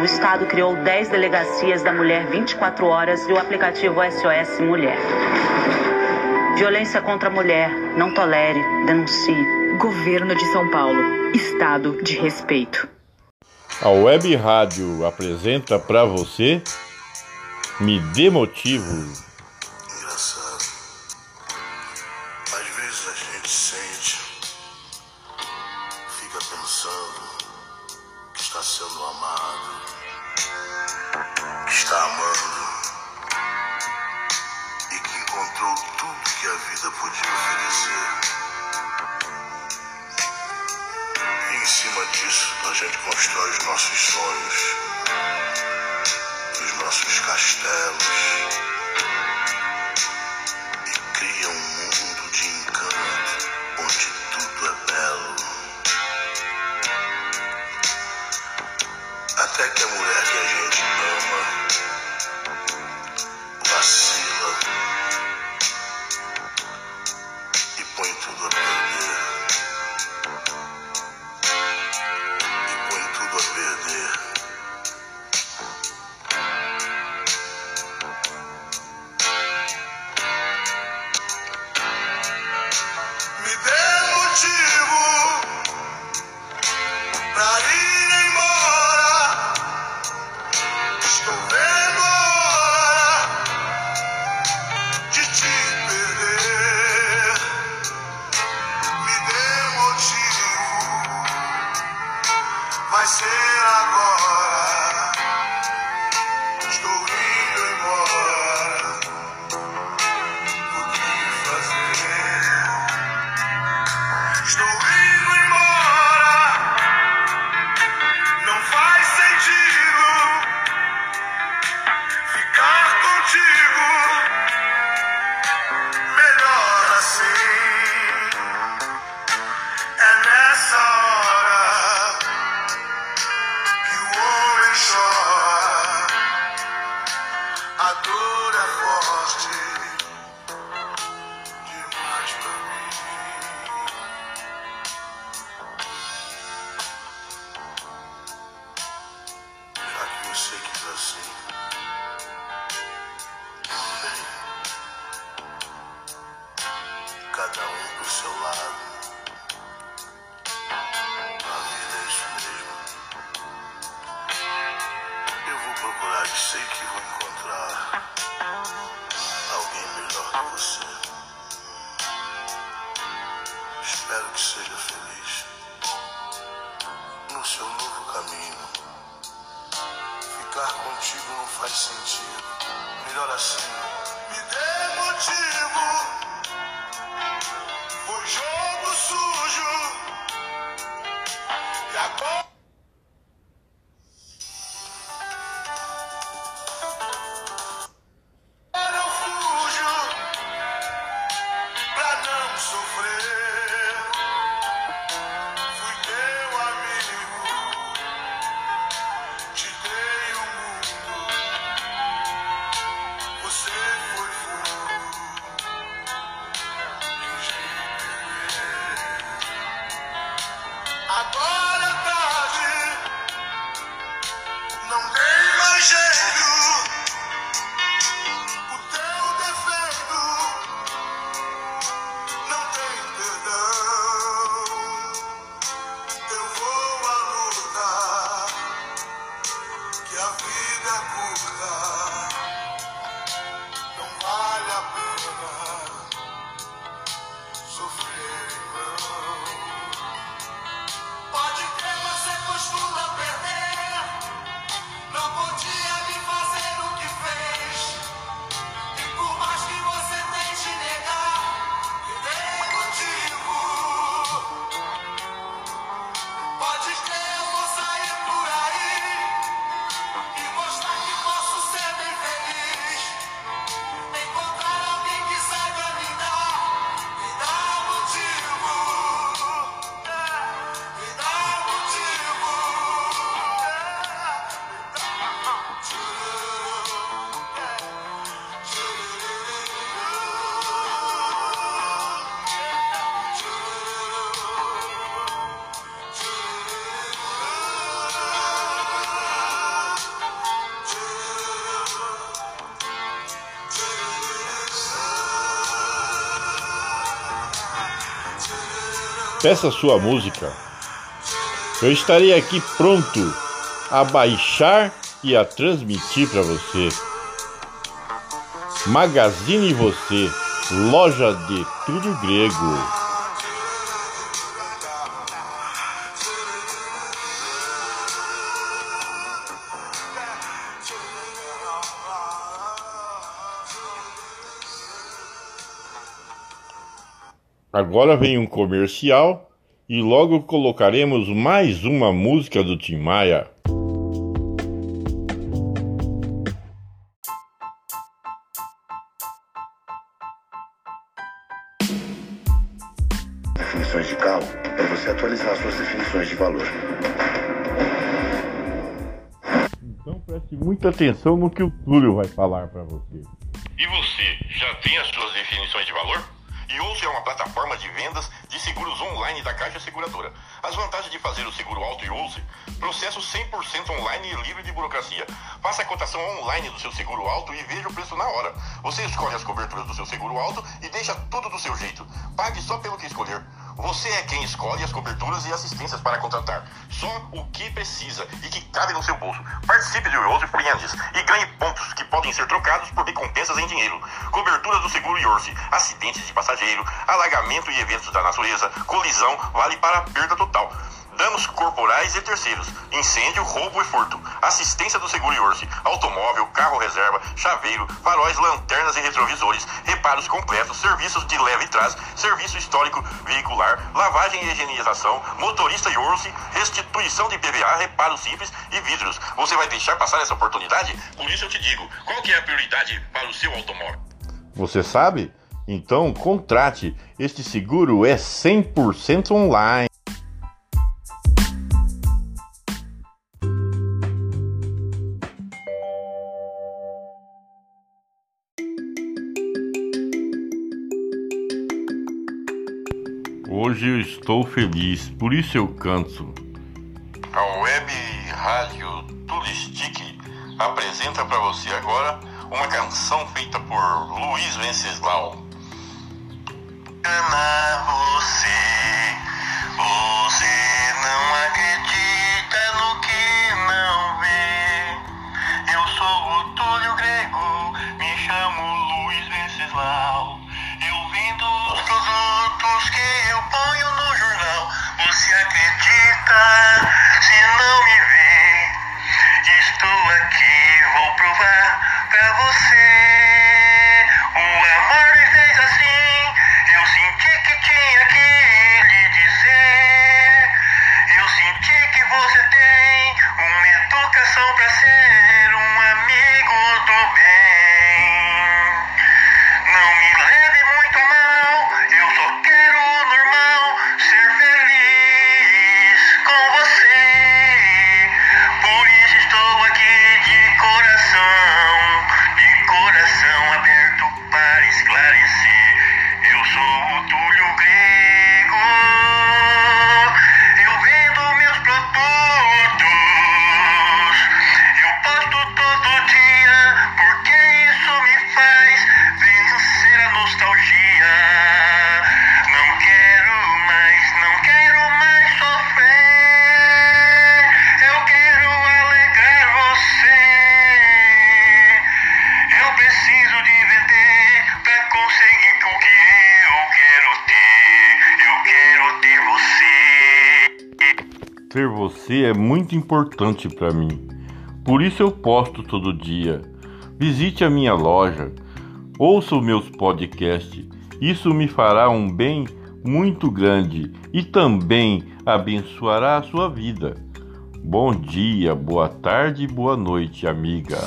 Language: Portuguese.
O Estado criou 10 delegacias da mulher 24 horas e o aplicativo SOS Mulher. Violência contra a mulher. Não tolere. Denuncie. Governo de São Paulo. Estado de respeito. A Web Rádio apresenta para você Me Dê Motivo. Gente constrói os nossos sonhos, os nossos castelos vai Cada um pro seu lado. A vida é isso mesmo. Eu vou procurar e sei que vou encontrar alguém melhor que você. Espero que seja feliz no seu novo caminho. Ficar contigo não faz sentido. Melhor assim. Me dê motivo. Peça sua música. Eu estarei aqui pronto a baixar e a transmitir para você. Magazine Você, loja de tudo grego. Agora vem um comercial e logo colocaremos mais uma música do Tim Maia. Definições de Cal é você atualizar suas definições de valor. Então preste muita atenção no que o Túlio vai falar para você. E você já tem as suas definições de valor? Iose é uma plataforma de vendas de seguros online da Caixa Seguradora. As vantagens de fazer o seguro alto Iose: processo 100% online e livre de burocracia. Faça a cotação online do seu seguro alto e veja o preço na hora. Você escolhe as coberturas do seu seguro alto e deixa tudo do seu jeito. Pague só pelo que escolher. Você é quem escolhe as coberturas e assistências para contratar. Só o que precisa e que cabe no seu bolso. Participe do Iose Friends e ganhe pontos que podem ser trocados por recompensas em dinheiro. Cobertura do seguro Iose, acidentes de passageiro, alagamento e eventos da natureza, colisão, vale para perda total danos corporais e terceiros, incêndio, roubo e furto, assistência do seguro Iorsi, automóvel, carro reserva, chaveiro, faróis, lanternas e retrovisores, reparos completos, serviços de leve e trás, serviço histórico veicular, lavagem e higienização, motorista Iorsi, restituição de PVA, reparos simples e vidros. Você vai deixar passar essa oportunidade? Por isso eu te digo, qual que é a prioridade para o seu automóvel? Você sabe? Então contrate. Este seguro é 100% online. Hoje eu estou feliz, por isso eu canto. A web rádio Turistic apresenta para você agora uma canção feita por Luiz Venceslau. Ama você, você não acredita Ter você é muito importante para mim. Por isso eu posto todo dia. Visite a minha loja. Ouça os meus podcasts. Isso me fará um bem muito grande e também abençoará a sua vida. Bom dia, boa tarde e boa noite, amiga.